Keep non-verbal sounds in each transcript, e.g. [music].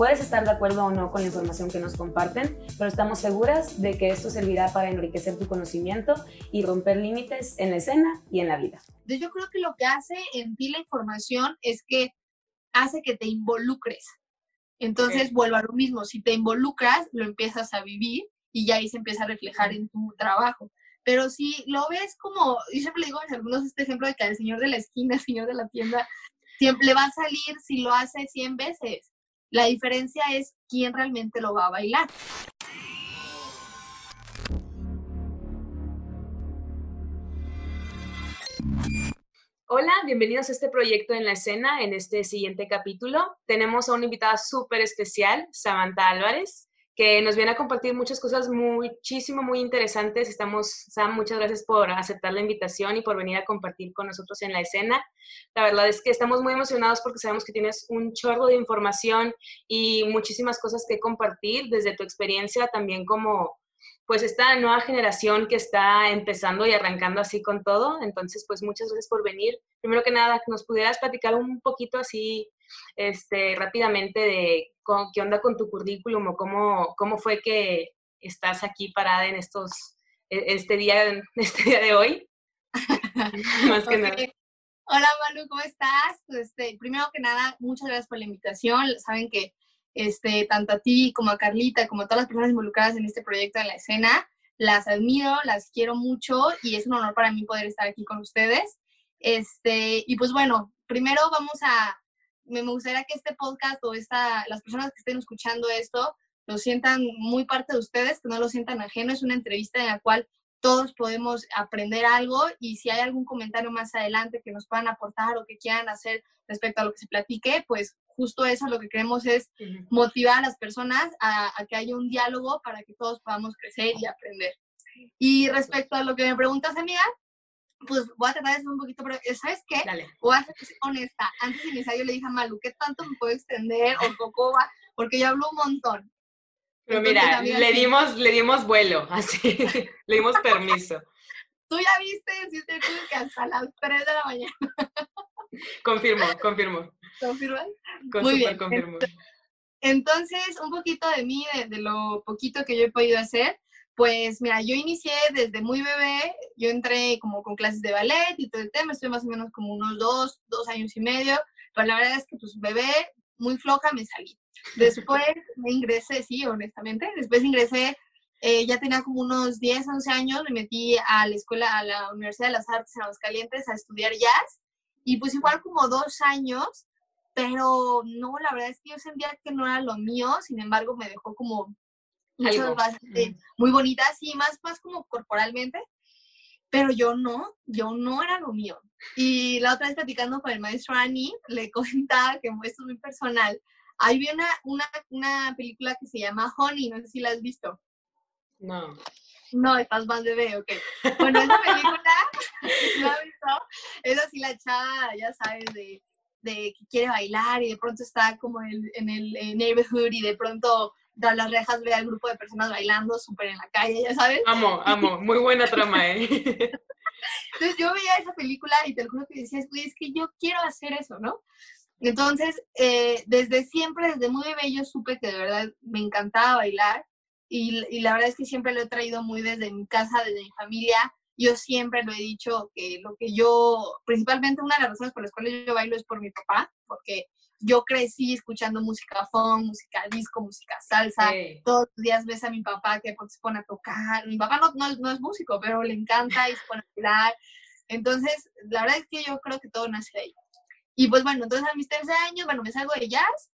Puedes estar de acuerdo o no con la información que nos comparten, pero estamos seguras de que esto servirá para enriquecer tu conocimiento y romper límites en la escena y en la vida. Yo creo que lo que hace en ti la información es que hace que te involucres. Entonces, vuelvo a lo mismo, si te involucras, lo empiezas a vivir y ya ahí se empieza a reflejar en tu trabajo. Pero si lo ves como, yo siempre le digo a mis alumnos este ejemplo de que al señor de la esquina, el [laughs] señor de la tienda, siempre le va a salir si lo hace 100 veces. La diferencia es quién realmente lo va a bailar. Hola, bienvenidos a este proyecto en la escena. En este siguiente capítulo tenemos a una invitada súper especial, Samantha Álvarez que nos viene a compartir muchas cosas muchísimo, muy interesantes. Estamos, Sam, muchas gracias por aceptar la invitación y por venir a compartir con nosotros en la escena. La verdad es que estamos muy emocionados porque sabemos que tienes un chorro de información y muchísimas cosas que compartir desde tu experiencia también como pues esta nueva generación que está empezando y arrancando así con todo. Entonces, pues muchas gracias por venir. Primero que nada, nos pudieras platicar un poquito así este, rápidamente de qué onda con tu currículum o cómo, cómo fue que estás aquí parada en estos, e, este día, [laughs] este día de hoy. [laughs] Más que nada. Hola Manu, ¿cómo estás? Pues, este, primero que nada, muchas gracias por la invitación. Saben que este, tanto a ti como a Carlita, como a todas las personas involucradas en este proyecto en la escena, las admiro, las quiero mucho y es un honor para mí poder estar aquí con ustedes. Este, y pues bueno, primero vamos a, me gustaría que este podcast o esta, las personas que estén escuchando esto lo sientan muy parte de ustedes, que no lo sientan ajeno. Es una entrevista en la cual todos podemos aprender algo y si hay algún comentario más adelante que nos puedan aportar o que quieran hacer respecto a lo que se platique, pues justo eso lo que queremos es motivar a las personas a, a, que haya un diálogo para que todos podamos crecer y aprender. Y respecto a lo que me preguntas, amiga, pues voy a tratar de ser un poquito, pero ¿sabes qué? Dale. Voy a ser honesta. Antes de iniciar yo le dije a Malu, ¿qué tanto me puedo extender o poco va? Porque yo hablo un montón. Pero mira, le dimos, le dimos vuelo, [laughs] así, le dimos permiso. Tú ya viste, si te que hasta las 3 de la mañana. Confirmo, confirmo. ¿Confirmas? Muy bien. confirmo. Entonces, un poquito de mí, de, de, lo poquito que yo he podido hacer. Pues mira, yo inicié desde muy bebé, yo entré como con clases de ballet y todo el tema, estoy más o menos como unos dos, dos años y medio, pero la verdad es que pues bebé, muy floja, me salí. Después me ingresé, sí, honestamente, después ingresé, eh, ya tenía como unos 10, 11 años, me metí a la escuela, a la Universidad de las Artes en Aguascalientes a estudiar jazz y pues igual como dos años, pero no, la verdad es que yo sentía que no era lo mío, sin embargo me dejó como muchas bases muy bonitas y más, más como corporalmente, pero yo no, yo no era lo mío. Y la otra vez platicando con el maestro Annie, le [laughs] comentaba que esto es muy personal. Ahí vi una, una, una película que se llama Honey, no sé si la has visto. No. No, estás más bebé, ok. Bueno, esa película, [laughs] ¿la has visto? Es así la chava, ya sabes, de, de que quiere bailar y de pronto está como en, en el neighborhood y de pronto tras las rejas ve al grupo de personas bailando súper en la calle, ya sabes. Amo, amo, muy buena trama, ¿eh? Entonces yo veía esa película y te lo juro que decías, güey, es que yo quiero hacer eso, ¿no? Entonces, eh, desde siempre, desde muy bebé, yo supe que de verdad me encantaba bailar y, y, la verdad es que siempre lo he traído muy desde mi casa, desde mi familia. Yo siempre lo he dicho que lo que yo, principalmente una de las razones por las cuales yo bailo es por mi papá, porque yo crecí escuchando música funk, música disco, música salsa. Todos los días ves a mi papá que se pone a tocar. Mi papá no, no, es músico, pero le encanta y se pone a bailar. Entonces, la verdad es que yo creo que todo nace de ahí. Y pues bueno, entonces a mis 13 años, bueno, me salgo de jazz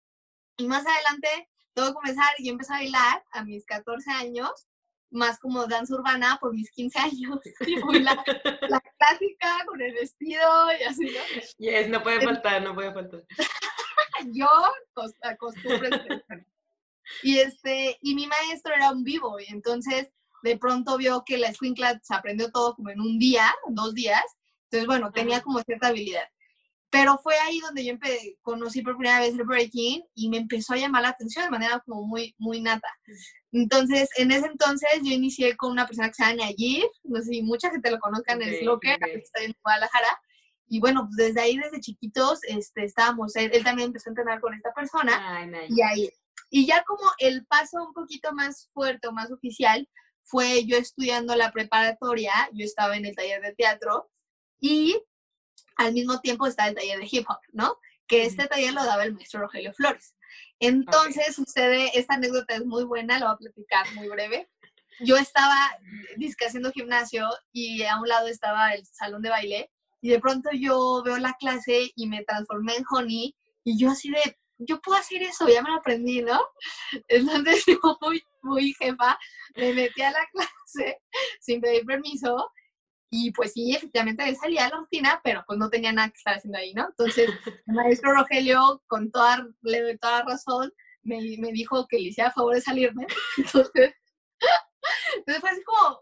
y más adelante todo comenzar, yo empecé a bailar a mis 14 años, más como danza urbana por mis 15 años. [laughs] Y la, la clásica con el vestido y así, ¿no? Yes, no puede faltar, no puede faltar. Yo acostumbro Y, este, y mi maestro era un vivo, y entonces de pronto vio que la escuincla se aprendió todo como en un día, dos días, entonces bueno, tenía como cierta habilidad. Pero fue ahí donde yo conocí por primera vez el breaking y me empezó a llamar la atención de manera como muy, muy nata. Entonces, en ese entonces yo inicié con una persona que se llama Nayir, no sé si mucha gente lo conozcan, es lo que está en Guadalajara. Y bueno, pues desde ahí, desde chiquitos, este, estábamos, él, también empezó a entrenar con esta persona. y ahí. Y ya como el paso un poquito más fuerte o más oficial fue yo estudiando la preparatoria, yo estaba en el taller de teatro y al mismo tiempo está el taller de hip hop, ¿no? Que este taller lo daba el maestro Rogelio Flores. Entonces sucede, esta anécdota es muy buena, la voy a platicar muy breve. Yo estaba disque haciendo gimnasio y a un lado estaba el salón de baile y de pronto yo veo la clase y me transformé en Honey y yo así de, yo puedo hacer eso, ya me lo aprendí, ¿no? [laughs] Entonces [laughs] yo muy, muy jefa, me metí a la [laughs] clase sin pedir permiso y pues sí, efectivamente salía a la rutina, pero pues no tenía nada que estar haciendo ahí, ¿no? Entonces, el maestro Rogelio, con toda, toda razón, me, me dijo que le hiciera favor de salirme. Entonces, entonces fue así como,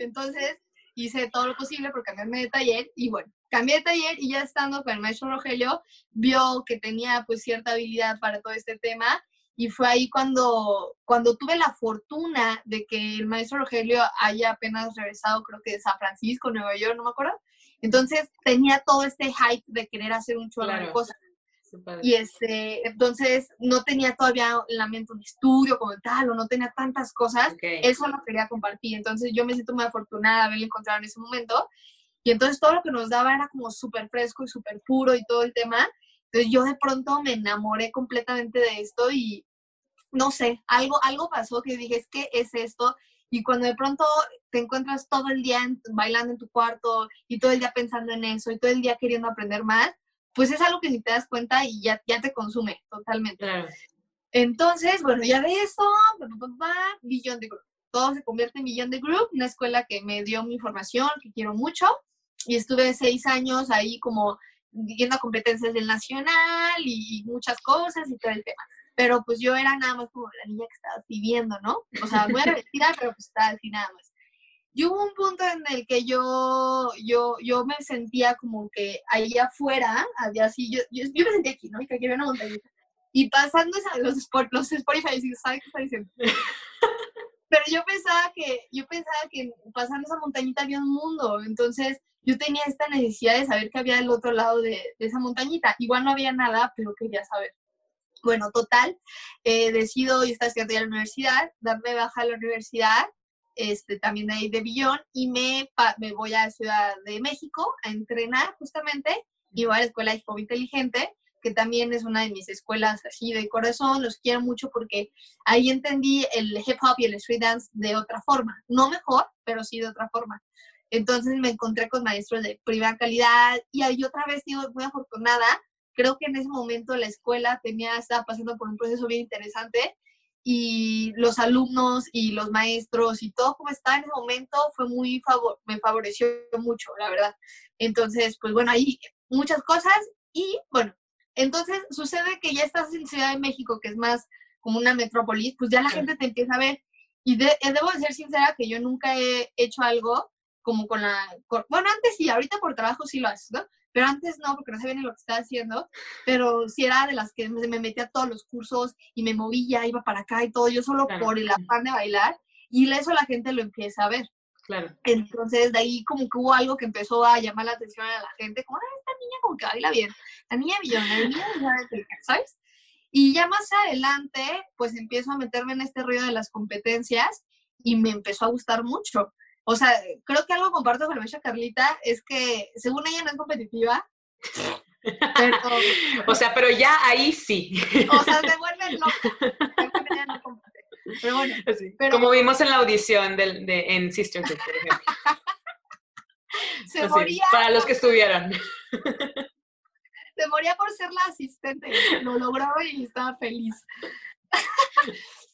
Entonces, hice todo lo posible por cambiarme de taller y bueno, cambié de taller y ya estando con el maestro Rogelio, vio que tenía pues cierta habilidad para todo este tema y fue ahí cuando, cuando tuve la fortuna de que el maestro Rogelio haya apenas regresado, creo que de San Francisco, Nueva York, no me acuerdo. Entonces tenía todo este hype de querer hacer un chorro de cosas. Y este, entonces no tenía todavía en la mente un estudio como tal, o no tenía tantas cosas. Eso lo quería compartir. Entonces yo me siento muy afortunada de haberlo encontrado en ese momento. Y entonces todo lo que nos daba era como súper fresco y súper puro y todo el tema. Entonces yo de pronto me enamoré completamente de esto y no sé, algo, algo pasó que dije, es que es esto. Y cuando de pronto te encuentras todo el día bailando en tu cuarto y todo el día pensando en eso y todo el día queriendo aprender más, pues es algo que ni te das cuenta y ya, ya te consume totalmente. Entonces, bueno, ya de eso, Billón de Group. Todo se convierte en Billón de Group, una escuela que me dio mi formación, que quiero mucho. Y estuve seis años ahí como yendo a competencias del nacional y, muchas cosas y todo el tema. Pero pues yo era nada más como la niña que estaba viviendo, ¿no? O sea, [laughs] muy vestida, pero pues estaba así nada más. Y hubo un punto en el que yo, yo, yo me sentía como que ahí afuera había así, yo, yo, me sentía aquí, ¿no? Y que aquí había una montañita. Y pasando esa, los, los Spotify, ¿sabes qué está diciendo? [laughs] Pero yo pensaba que, yo pensaba que pasando esa montañita había un mundo. Entonces, yo tenía esta necesidad de saber qué había del otro lado de, esa montañita. Igual no había nada, pero quería saber. Bueno, total, eh, decido y estar estudiando en la universidad, darme baja a la universidad, este, también de ahí de Billón, y me, me voy a Ciudad de México a entrenar justamente, y voy a la Escuela de Hip Inteligente, que también es una de mis escuelas así de corazón, los quiero mucho porque ahí entendí el hip hop y el street dance de otra forma, no mejor, pero sí de otra forma. Entonces me encontré con maestros de primera calidad y ahí otra vez digo, muy afortunada. Creo que en ese momento la escuela tenía, estaba pasando por un proceso bien interesante y los alumnos y los maestros y todo como estaba en ese momento fue muy favor me favoreció mucho, la verdad. Entonces, pues bueno, ahí muchas cosas y bueno, entonces sucede que ya estás en Ciudad de México, que es más como una metrópolis, pues ya la gente te empieza a ver. Y de, debo de ser sincera que yo nunca he hecho algo como con la... bueno, antes sí, ahorita por trabajo sí lo haces, ¿no? Pero antes no, porque no sabía ni lo que estaba haciendo, pero sí era de las que me, metía a todos los cursos y me movía, iba para acá y todo, yo solo por el afán de bailar, y eso la gente lo empieza a ver. Claro. Entonces, de ahí como que hubo algo que empezó a llamar la atención a la gente, como, ah, esta niña como que baila bien, la niña millonaria, [laughs] ¿sabes? Y ya más adelante, pues empiezo a meterme en este ruido de las competencias y me empezó a gustar mucho. O sea, creo que algo comparto con la Carlita es que según ella no es competitiva. Pero, [laughs] o sea, pero ya ahí sí. O sea, se vuelve loca. Pero bueno. [laughs] Como vimos en la audición del, de, en Sisterhood, por ejemplo. [laughs] Se moría. Para los que estuvieron. Se moría por ser la asistente. Lo logró y estaba feliz.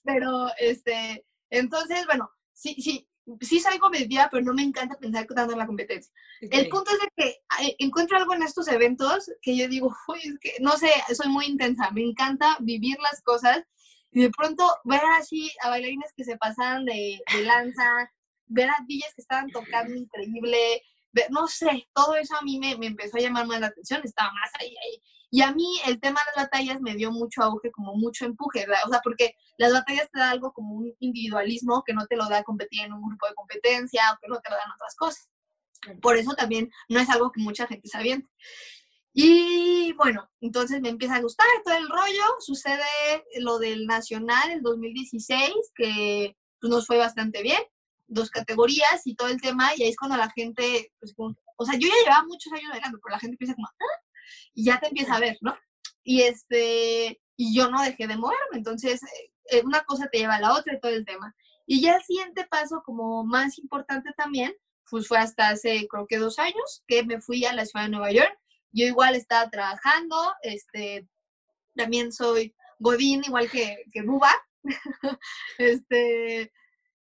Pero, este, entonces, bueno, sí, sí, sí soy competitiva, pero no me encanta pensar tanto en la competencia. El punto es de que eh, encuentro algo en estos eventos que yo digo, Uy, es que, no sé, soy muy intensa, me encanta vivir las cosas Y de pronto ver así a bailarines que se pasaban de, de lanza, ver a DJs que estaban tocando increíble, no sé, todo eso a mí me, me, empezó a llamar más la atención, estaba más ahí, ahí. Y a mí el tema de las batallas me dio mucho auge, como mucho empuje, o sea, porque las batallas te da algo como un individualismo que no te lo da competir en un grupo de competencia o que no te lo dan otras cosas. Por eso también no es algo que mucha gente se aviente. Y bueno, entonces me empieza a gustar todo el rollo. Sucede lo del Nacional el 2016, que pues, nos fue bastante bien. Dos categorías y todo el tema. Y ahí es cuando la gente, pues, o sea, yo ya llevaba muchos años bailando, pero la gente empieza como, ¿Ah? Y ya te empieza a ver, ¿no? Y este, y yo no dejé de moverme. Entonces, eh, una cosa te lleva a la otra y todo el tema. Y ya el siguiente paso, como más importante también, pues fue hasta hace creo que dos años que me fui a la ciudad de Nueva York yo igual estaba trabajando, este, también soy Godín, igual que, que Buba. [laughs] este,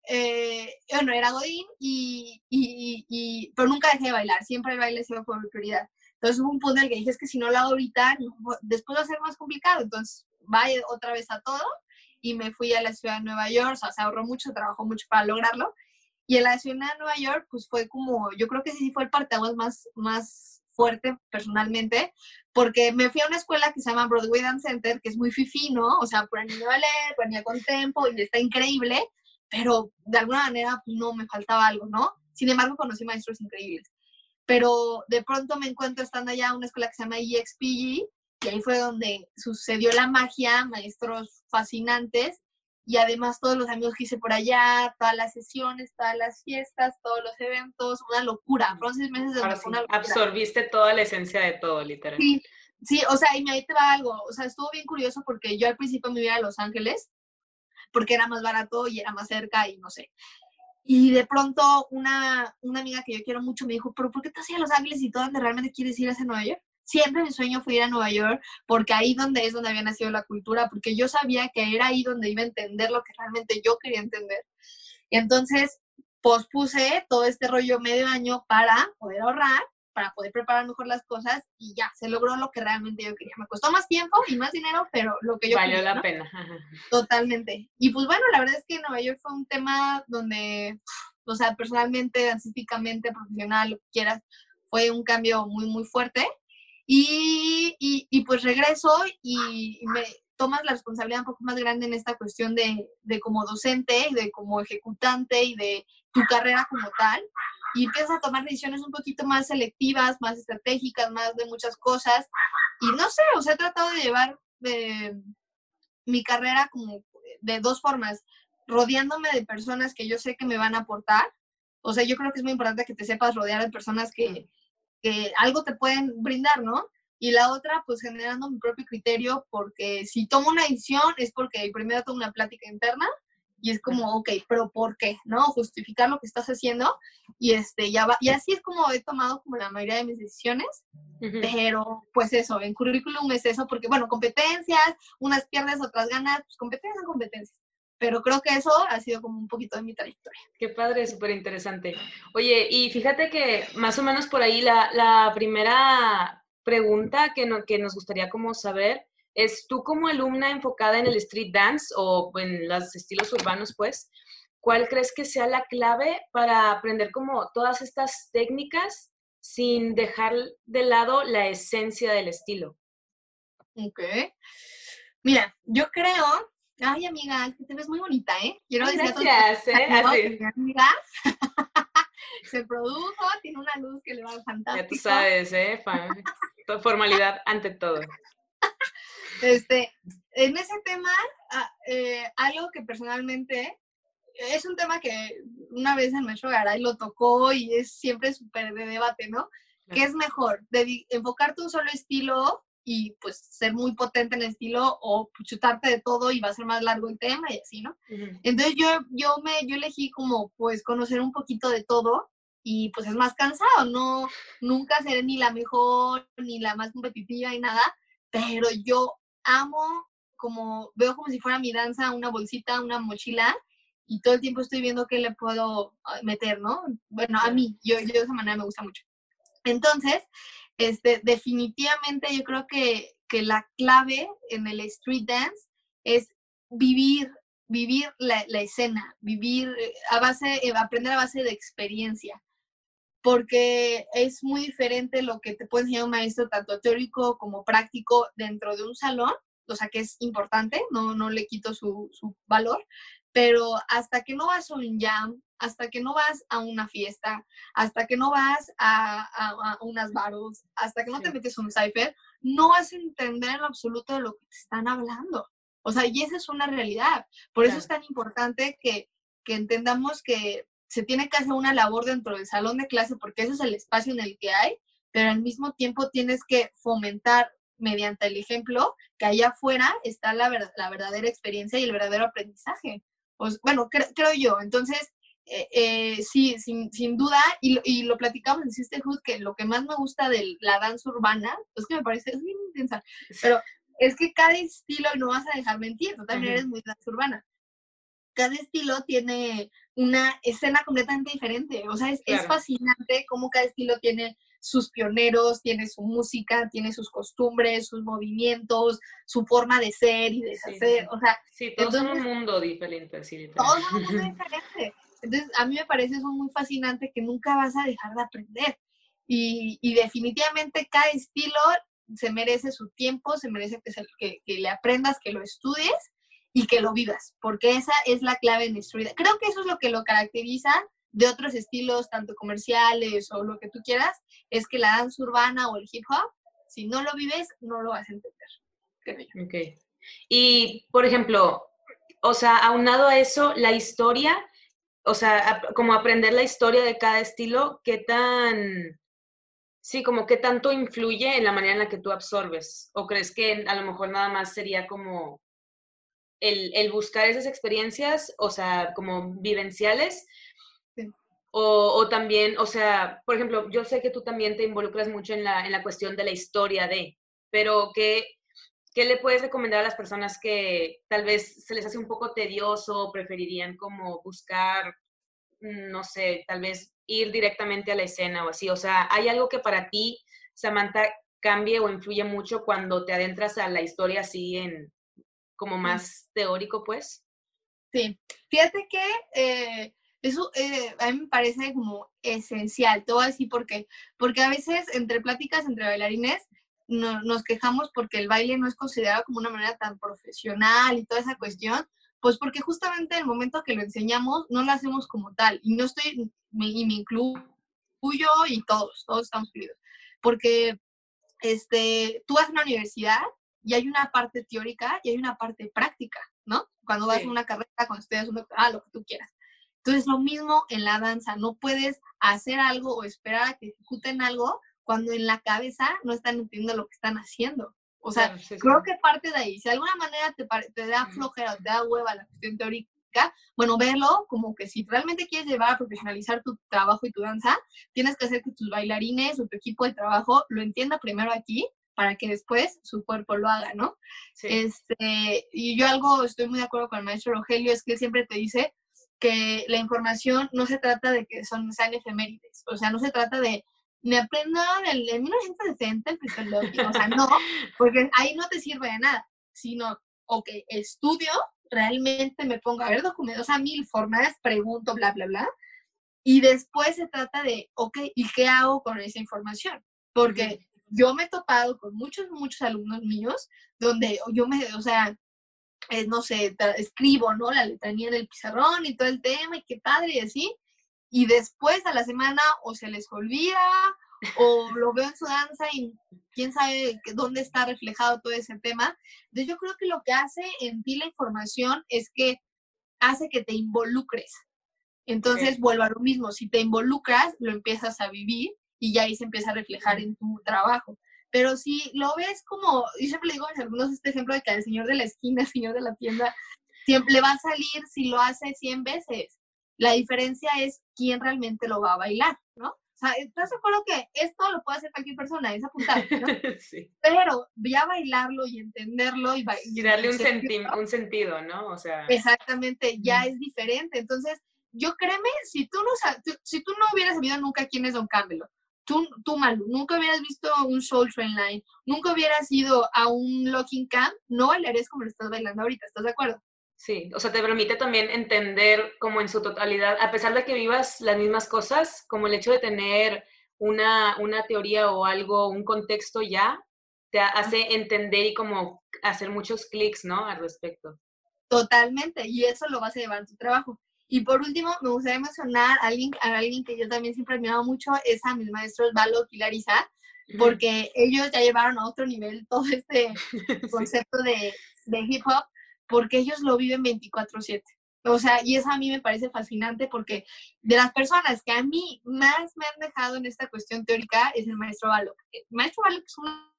eh, bueno, era Godín, y, y, y, pero nunca dejé de bailar, siempre el baile se por mi prioridad. Entonces hubo un punto en el que dije, es que si no lo hago ahorita, después va a ser más complicado, entonces vaya otra vez a todo, y me fui a la ciudad de Nueva York, o sea, se ahorró mucho, trabajó mucho para lograrlo, y en la ciudad de Nueva York, pues fue como, yo creo que sí fue el parteaguas más, más fuerte personalmente, porque me fui a una escuela que se llama Broadway Dance Center, que es muy fifi, ¿no? O sea, por niño de ballet, por con tempo, y está increíble, pero de alguna manera pues, no me faltaba algo, ¿no? Sin embargo, conocí maestros increíbles. Pero de pronto me encuentro estando allá en una escuela que se llama EXPG, y ahí fue donde sucedió la magia, maestros fascinantes, y además todos los amigos que hice por allá, todas las sesiones, todas las fiestas, todos los eventos, una locura. Fueron seis meses de una locura. Absorbiste toda la esencia de todo, literal. Sí, sí, o sea, y ahí te va algo. O sea, estuvo bien curioso porque yo al principio me iba a Los Ángeles porque era más barato y era más cerca y no sé. Y de pronto una, una amiga que yo quiero mucho me dijo, pero ¿por qué te vas a Los Ángeles y todo donde realmente quieres ir a Nueva York? siempre mi sueño fue ir a Nueva York porque ahí donde es donde había nacido la cultura, porque yo sabía que era ahí donde iba a entender lo que realmente yo quería entender. Y entonces pospuse todo este rollo medio año para poder ahorrar, para poder preparar mejor las cosas y ya, se logró lo que realmente yo quería. Me costó más tiempo y más dinero, pero lo que yo Valió quería. la pena. Totalmente. Y pues bueno, la verdad es que Nueva York fue un tema donde, o sea, personalmente, dancísticamente, profesional, lo que quieras, fue un cambio muy, muy fuerte y, y, pues regreso y me tomas la responsabilidad un poco más grande en esta cuestión de, de como docente y de como ejecutante y de tu carrera como tal. Y empiezas a tomar decisiones un poquito más selectivas, más estratégicas, más de muchas cosas. Y no sé, o sea, he tratado de llevar de, mi carrera como de dos formas, rodeándome de personas que yo sé que me van a aportar. O sea, yo creo que es muy importante que te sepas rodear de personas que, que algo te pueden brindar, ¿no? Y la otra, pues generando mi propio criterio, porque si tomo una decisión es porque primero tomo una plática interna y es como, ok, pero ¿por qué? ¿No? Justificar lo que estás haciendo y este, ya va, y así es como he tomado como la mayoría de mis decisiones, pero pues eso, en currículum es eso, porque bueno, competencias, unas pierdes, otras ganas, pues competencias son competencias pero creo que eso ha sido como un poquito de mi trayectoria. Qué padre, súper interesante. Oye, y fíjate que más o menos por ahí la, la primera pregunta que, no, que nos gustaría como saber es, tú como alumna enfocada en el street dance o en los estilos urbanos, pues, ¿cuál crees que sea la clave para aprender como todas estas técnicas sin dejar de lado la esencia del estilo? Ok. Mira, yo creo Ay, amiga, es que te ves muy bonita, ¿eh? Quiero decir Gracias, ¿eh? Así. amiga [laughs] se produjo, tiene una luz que le va fantástico. Ya tú sabes, ¿eh? [laughs] Formalidad ante todo. Este, en ese tema, ah, eh, algo que personalmente es un tema que una vez el maestro Garay lo tocó y es siempre súper de debate, ¿no? ¿Qué es mejor? De enfocarte un solo estilo y pues ser muy potente en el estilo o chutarte de todo y va a ser más largo el tema y así, ¿no? Entonces yo, yo, me, yo elegí como pues conocer un poquito de todo y pues es más cansado, no, nunca seré ni la mejor ni la más competitiva y nada, pero yo amo como, veo como si fuera mi danza una bolsita, una mochila y todo el tiempo estoy viendo qué le puedo ah, meter, ¿no? Bueno, a mí, yo, yo de esa manera me gusta mucho. Entonces, este, definitivamente yo creo que, que la clave en el street dance es vivir, vivir la, escena, vivir eh, a base, eh, aprender a base de experiencia, porque es muy diferente lo que te puede enseñar un maestro, tanto teórico como práctico, dentro de un salón, o sea que es importante, no, no le quito su, su valor, pero hasta que no vas a un jam, hasta que no vas a una fiesta, hasta que no vas a, unas baros, hasta que no te metes un cipher, no vas a entender en absoluto de lo que te están hablando. O sea, y esa es una realidad. Por eso es tan importante que, que entendamos que se tiene que hacer una labor dentro del salón de clase porque ese es el espacio en el que hay, pero al mismo tiempo tienes que fomentar mediante el ejemplo que allá afuera está la, la verdadera experiencia y el verdadero aprendizaje. Pues, bueno, creo yo. Entonces, eh, eh, sí, sin, sin duda, y, y, lo platicamos en Sisterhood, que lo que más me gusta de la danza urbana, es que me parece, es bien intensa, pero es que cada estilo, no vas a dejar mentir, tú también eres muy danza urbana, cada estilo tiene una escena completamente diferente, o sea, es, es fascinante cómo cada estilo tiene sus pioneros, tiene su música, tiene sus costumbres, sus movimientos, su forma de ser y deshacer. O sea, sí, todo es un mundo diferente. Sí, todo es un mundo diferente. Entonces, a mí me parece eso muy fascinante que nunca vas a dejar de aprender. Y, y definitivamente cada estilo se merece su tiempo, se merece que, que, que, le aprendas, que lo estudies y que lo vivas, porque esa es la clave en nuestra vida. Creo que eso es lo que lo caracteriza de otros estilos, tanto comerciales o lo que tú quieras, es que la danza urbana o el hip hop, si no lo vives, no lo vas a entender. Y, por ejemplo, o sea, aunado a eso, la historia, o sea, como aprender la historia de cada estilo, ¿qué tan, sí, como qué tanto influye en la manera en la que tú absorbes? ¿O crees que a lo mejor nada más sería como el, el buscar esas experiencias, o sea, como vivenciales, o, también, o sea, por ejemplo, yo sé que tú también te involucras mucho en la, en la cuestión de la historia de, pero ¿qué, ¿qué le puedes recomendar a las personas que tal vez se les hace un poco tedioso, preferirían como buscar, mm, no sé, tal vez ir directamente a la escena o así? O sea, ¿hay algo que para ti, Samantha, cambie o influye mucho cuando te adentras a la historia así en como más teórico, pues? Sí, fíjate que... Eh, eso eh, a mí me parece como esencial, te voy a decir por qué. Porque a veces entre pláticas entre bailarines no, nos quejamos porque el baile no es considerado como una manera tan profesional y toda esa cuestión, pues porque justamente el momento que lo enseñamos no lo hacemos como tal. Y no estoy, y me incluyo y todos, todos estamos incluidos. Porque este, tú vas a una universidad y hay una parte teórica y hay una parte práctica, ¿no? Cuando vas a una carrera, cuando estudias un doctorado, lo que tú quieras. Entonces, lo mismo en la danza, no puedes hacer algo o esperar a que ejecuten algo cuando en la cabeza no están entendiendo lo que están haciendo. O sea, creo que parte de ahí. Si de alguna manera te, te da flojera o te da hueva la cuestión teórica, bueno, verlo como que si realmente quieres llevar a profesionalizar tu trabajo y tu danza, tienes que hacer que tus bailarines o tu equipo de trabajo lo entienda primero aquí para que después su cuerpo lo haga, ¿no? Este, y yo algo estoy muy de acuerdo con el maestro Rogelio, es que él siempre te dice, que la información no se trata de que son, sean efemérides, o sea, no se trata de me aprendo el, en 1960 el o sea, no, [laughs] porque ahí no te sirve de nada, sino, ok, estudio, realmente me pongo a ver documentos a mil formas, pregunto, bla, bla, bla, y después se trata de, ok, ¿y qué hago con esa información? Porque yo me he topado con muchos, muchos alumnos míos donde yo me, o sea, eh, no sé, escribo, ¿no? La letanía en el pizarrón y todo el tema, y qué padre, y así. Y después a la semana o se les olvida, o lo veo en su danza y quién sabe dónde está reflejado todo ese tema. Entonces yo creo que lo que hace en ti la información es que hace que te involucres. Entonces vuelvo a lo mismo, si te involucras, lo empiezas a vivir y ya ahí se empieza a reflejar en tu trabajo. Pero si lo ves como, yo siempre le digo a algunos este ejemplo de que al señor de la esquina, [laughs] el señor de la tienda, siempre le va a salir si lo hace 100 veces. La diferencia es quién realmente lo va a bailar, ¿no? O sea, ¿estás de acuerdo que esto lo puede hacer cualquier persona? Es apuntar, [laughs] ¿no? sí. Pero ya bailarlo y entenderlo y, y darle un, un, sentido, ¿no? O sea. Exactamente, ya es diferente. Entonces, yo créeme, si tú no, si tú no hubieras sabido nunca quién es Don Campbell, tú, tú Malu, nunca hubieras visto un Soul Train Line, nunca hubieras ido a un Locking Camp, no bailarías como lo estás bailando ahorita, ¿estás de acuerdo? Sí, o sea, te permite también entender como en su totalidad, a pesar de que vivas las mismas cosas, como el hecho de tener una, una teoría o algo, un contexto ya, te hace entender y como hacer muchos clics, ¿no? Al respecto. Totalmente, y eso lo vas a llevar a tu trabajo. Y por último, me gustaría mencionar a alguien, a alguien que yo también siempre he admirado mucho, es a mis maestros Valo y Larisa, porque ellos ya llevaron a otro nivel [laughs] todo este concepto de, de hip hop, porque ellos lo viven 24/7. O sea, y eso a mí me parece fascinante porque de las personas que a mí más me han dejado en esta cuestión teórica es el maestro Valo. El maestro Valo es una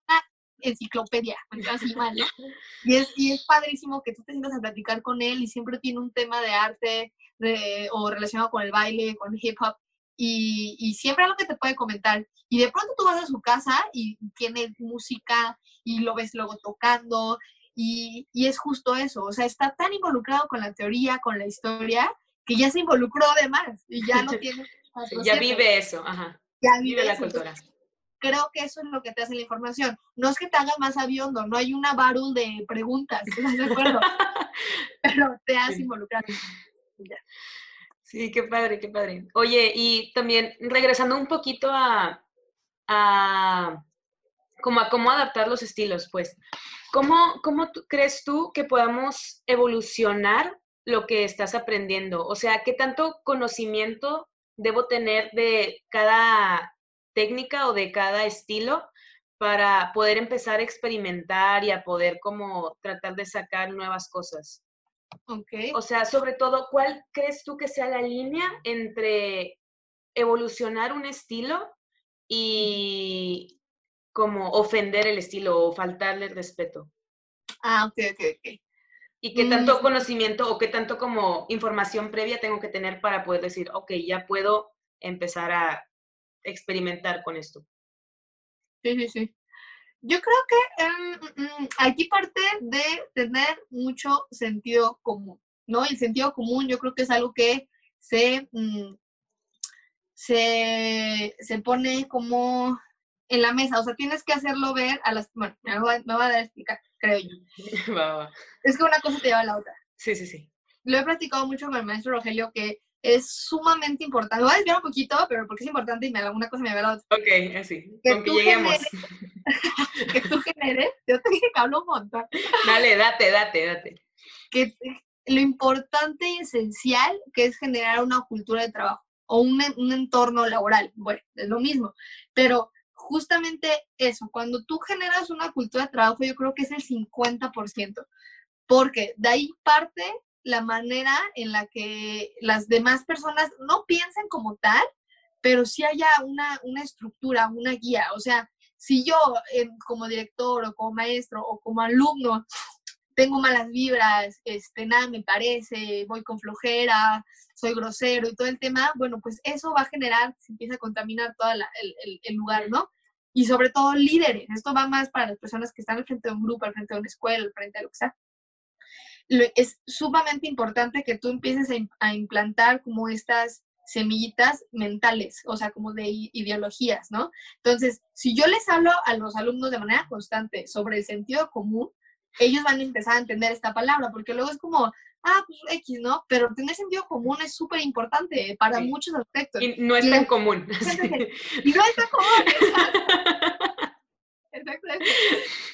enciclopedia, [laughs] mal, ¿no? [laughs] Y es, y es padrísimo que tú te sientas a platicar con él y siempre tiene un tema de arte o relacionado con el baile, con el hip hop, y, y siempre algo que te puede comentar. Y de pronto tú vas a su casa y tiene música y lo ves luego tocando y, y, es justo eso, o sea, está tan involucrado con la teoría, con la historia, que ya se involucró además y ya no [laughs] tiene... ya vive eso, ajá. Ya vive, la cultura. Creo que eso es lo que te hace la información. No es que te haga más aviondo, no hay una barul de preguntas, ¿estás de acuerdo? [laughs] Pero te has involucrado. Sí, qué padre, qué padre. Oye, y también regresando un poquito a, a como a cómo adaptar los estilos, pues. ¿Cómo, cómo crees tú que podamos evolucionar lo que estás aprendiendo? O sea, ¿qué tanto conocimiento debo tener de cada técnica o de cada estilo para poder empezar a experimentar y a poder como tratar de sacar nuevas cosas? Okay. O sea, sobre todo, ¿cuál crees tú que sea la línea entre evolucionar un estilo y, como ofender el estilo o faltarle respeto. Ah, ok, ok, ok. ¿Y qué tanto mm. conocimiento o qué tanto como información previa tengo que tener para poder decir, ok, ya puedo empezar a experimentar con esto? Sí, sí, sí. Yo creo que em, mm, aquí parte de tener mucho sentido común, ¿no? El sentido común yo creo que es algo que se, mm, se, se pone como en la mesa, o sea, tienes que hacerlo ver a las... Bueno, me va, me va a dar a explicar, creo yo. [laughs] Va, va. Es que una cosa te lleva a la otra. Sí, sí, sí. Lo he platicado mucho con el maestro Rogelio que es sumamente importante. Voy a desviar un poquito, pero porque es importante y me, alguna cosa me a la otra. Ok, así. Que, que lleguemos. [laughs] que tú generes. Yo te dije que hablo un montón. Dale, date, date, date. Que lo importante y esencial que es generar una cultura de trabajo o un, un entorno laboral. Bueno, es lo mismo. Pero justamente eso, cuando tú generas una cultura de trabajo, yo creo que es el 50%, porque de ahí parte la manera en la que las demás personas no piensen como tal, pero sí haya una, una estructura, una guía. O sea, si yo como director o como maestro o como alumno tengo malas vibras, este, nada me parece, voy con flojera, soy grosero y todo el tema, bueno, pues eso va a generar, se empieza a contaminar todo el, el, lugar, ¿no? y sobre todo líderes. Esto va más para las personas que están al frente de un grupo, al frente de una escuela, al frente de lo que sea. Es sumamente importante que tú empieces a, implantar como estas semillitas mentales, o sea, como de ideologías, ¿no? Entonces, si yo les hablo a los alumnos de manera constante sobre el sentido común, ellos van a empezar a entender esta palabra, porque luego es como, ah, pues X, ¿no? Pero tener sentido común es súper importante para muchos aspectos. Y no es tan común. [laughs] Y no es tan común. [laughs] Exactamente.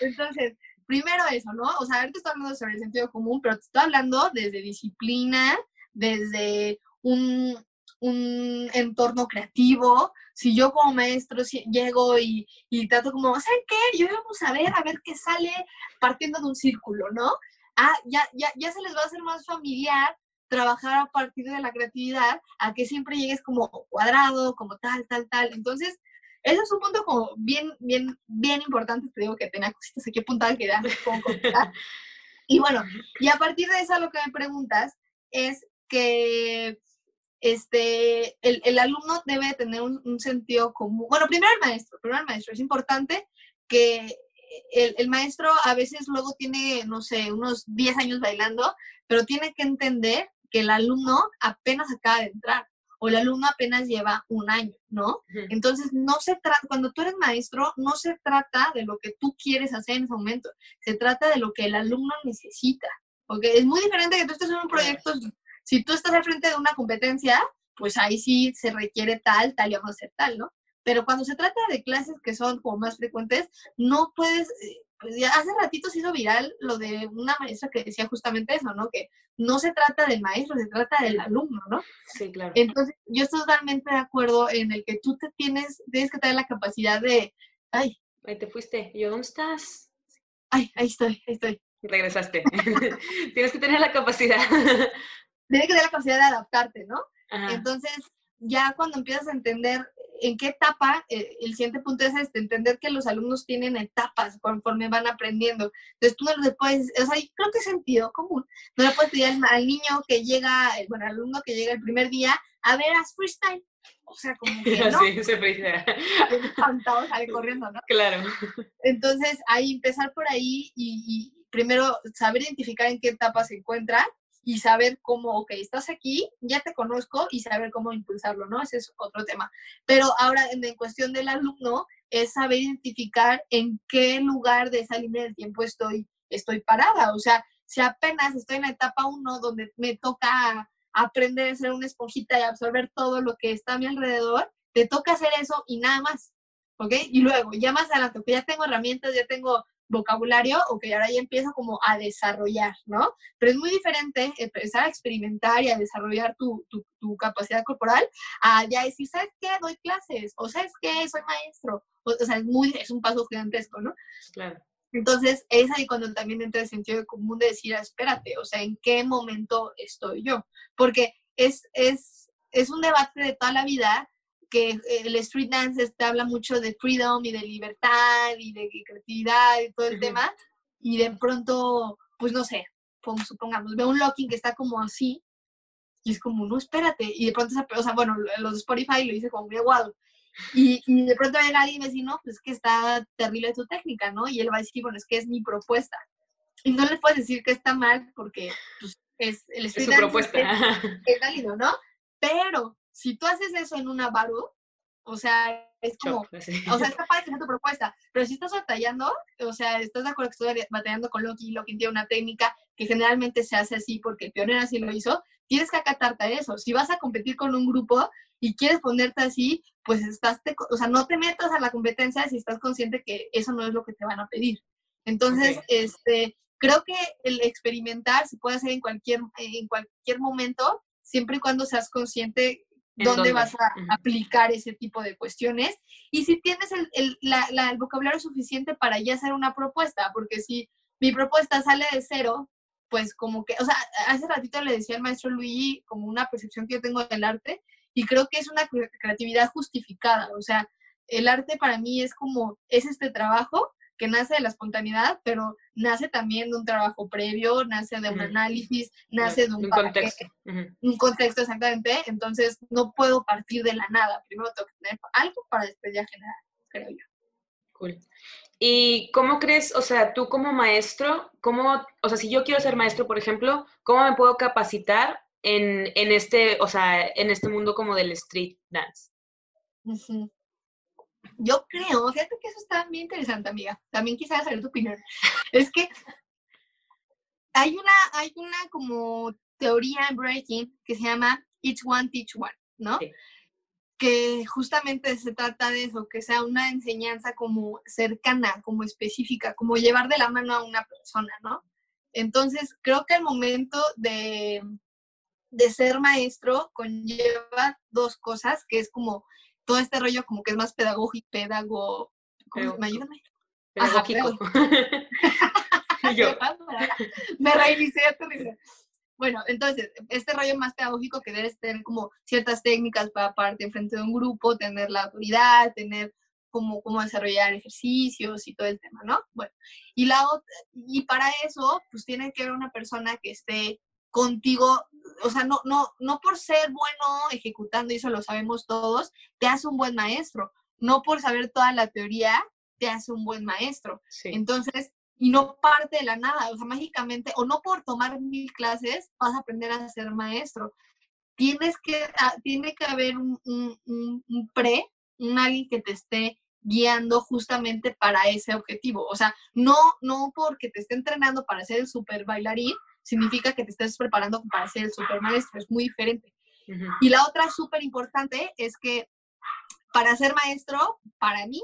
Entonces, primero eso, ¿no? O sea, ahorita estoy hablando sobre el sentido común, pero te estoy hablando desde disciplina, desde un, un entorno creativo. Si yo como maestro llego y, y trato como, ¿saben qué? Yo vamos a ver, a ver qué sale partiendo de un círculo, ¿no? ah, ya, ya, ya se les va a hacer más familiar trabajar a partir de la creatividad a que siempre llegues como cuadrado, como tal, tal, tal. Entonces, eso es un punto como bien, bien, bien importante. Te digo que tenía cositas aquí apuntadas que ya como [laughs] Y bueno, y a partir de eso lo que me preguntas es que este, el, el alumno debe tener un, un, sentido común. Bueno, primero el maestro, primero el maestro. Es importante que el, maestro a veces luego tiene, no sé, unos 10 años bailando, pero tiene que entender que el alumno apenas acaba de entrar o el alumno apenas lleva un año, ¿no? Entonces, no se trata, cuando tú eres maestro, no se trata de lo que tú quieres hacer en ese momento, se trata de lo que el alumno necesita, ¿ok? Es muy diferente que tú estés en un proyecto, si tú estás al frente de una competencia, pues ahí sí se requiere tal, tal y vamos a hacer tal, ¿no? Pero cuando se trata de clases que son como más frecuentes, no puedes, eh, hace ratito se hizo viral lo de una maestra que decía justamente eso, ¿no? Que no se trata del maestro, se trata del alumno, ¿no? Sí, claro. Entonces, yo estoy totalmente de acuerdo en el que tú te tienes, tienes que tener la capacidad de, ay. Ahí te fuiste. yo, ¿dónde estás? Ay, ahí estoy, ahí estoy. Regresaste. [laughs] tienes que tener la capacidad. tienes que tener la capacidad de adaptarte, ¿no? Entonces, ya cuando empiezas a entender en qué etapa, eh, el siguiente punto es este, entender que los alumnos tienen etapas conforme van aprendiendo. Entonces tú no le puedes, o sea, creo que es sentido común, no le puedes pedir al, niño que llega, bueno, al alumno que llega el primer día, a ver, haz freestyle. O sea, como que no. [laughs] Sí, se freestyle. espantado, sale corriendo, ¿no? Claro. Entonces, ahí empezar por ahí y, y primero saber identificar en qué etapa se encuentra y saber cómo, ok, estás aquí, ya te conozco y saber cómo impulsarlo, ¿no? Ese es otro tema. Pero ahora, en, cuestión del alumno, es saber identificar en qué lugar de esa línea del tiempo estoy, estoy parada. O sea, si apenas estoy en la etapa 1 donde me toca aprender a ser una esponjita y absorber todo lo que está a mi alrededor, te toca hacer eso y nada más. ¿Ok? Y luego, ya más adelante, que ya tengo herramientas, ya tengo vocabulario, o que ahora ya empiezo como a desarrollar, ¿no? Pero es muy diferente empezar a experimentar y a desarrollar tu, tu, capacidad corporal a ya decir, ¿sabes qué? Doy clases, o ¿sabes qué? Soy maestro. O, sea, es, muy, es un paso gigantesco, ¿no? Claro. Entonces, es ahí cuando también entra el sentido común de decir, espérate, o sea, ¿en qué momento estoy yo? Porque es, es, es un debate de toda la vida que el street dance este, habla mucho de freedom y de libertad y de creatividad y todo el tema, y de pronto, pues no sé, supongamos, veo un locking que está como así, y es como, no, espérate, y de pronto, o sea, bueno, los Spotify lo hice como muy aguado, y, y, de pronto llega alguien y me dice, no, pues es que está terrible tu técnica, ¿no? Y él va a decir, bueno, es que es mi propuesta. Y no le puedes decir que está mal porque pues, es el street es su propuesta. Es, válido, ¿no? Pero si tú haces eso en una baru, o sea, es como, o sea, [laughs] está padre que tu propuesta, pero si estás batallando, o sea, estás de acuerdo que estoy batallando con Loki, Loki tiene una técnica que generalmente se hace así porque el pionero así lo hizo, tienes que acatarte a eso. Si vas a competir con un grupo y quieres ponerte así, pues estás, o sea, no te metas a la competencia si estás consciente que eso no es lo que te van a pedir. Entonces, este, creo que el experimentar se puede hacer en cualquier, en cualquier momento, siempre y cuando seas consciente dónde, vas a aplicar ese tipo de cuestiones y si tienes el, el, el, vocabulario suficiente para ya hacer una propuesta, porque si mi propuesta sale de cero, pues como que, o sea, hace ratito le decía al maestro Luigi como una percepción que yo tengo del arte y creo que es una creatividad justificada, o sea, el arte para mí es como, es este trabajo que nace de la espontaneidad, pero nace también de un trabajo previo, nace de un análisis, nace de un, contexto. Un contexto, exactamente. Entonces, no puedo partir de la nada. Primero tengo que tener algo para después ya generar, creo yo. Cool. ¿Y cómo crees, o sea, tú como maestro, cómo, o sea, si yo quiero ser maestro, por ejemplo, ¿cómo me puedo capacitar en, en este, o sea, en este mundo como del street dance? Yo creo, fíjate que eso está bien interesante, amiga. También quisiera saber tu opinión. [laughs] Es que hay una, hay una como teoría en breaking que se llama Each One Teach One, ¿no? Que justamente se trata de eso, que sea una enseñanza como cercana, como específica, como llevar de la mano a una persona, ¿no? Entonces, creo que el momento de, de ser maestro conlleva dos cosas, que es como todo este rollo como que es más pedagógico, pedago, ¿me ayúdame? Pedagógico. Yo. Me reinicié terrible. [laughs] Bueno, entonces, este rollo más pedagógico que debes tener como ciertas técnicas para pararte enfrente de un grupo, tener la autoridad, tener cómo, cómo desarrollar ejercicios y todo el tema, ¿no? Bueno, y, la y para eso, pues tiene que haber una persona que esté contigo o sea, no, no, no por ser bueno ejecutando, y eso lo sabemos todos, te hace un buen maestro. No por saber toda la teoría, te hace un buen maestro. Entonces, y no parte de la nada, o sea, mágicamente, o no por tomar mil clases vas a aprender a ser maestro. Tienes que, ah, tiene que haber un, un, un pre, un alguien que te esté guiando justamente para ese objetivo. O sea, no, no porque te esté entrenando para ser el super bailarín, significa que te estés preparando para ser el super maestro, es muy diferente. Y la otra súper importante es que para ser maestro, para mí,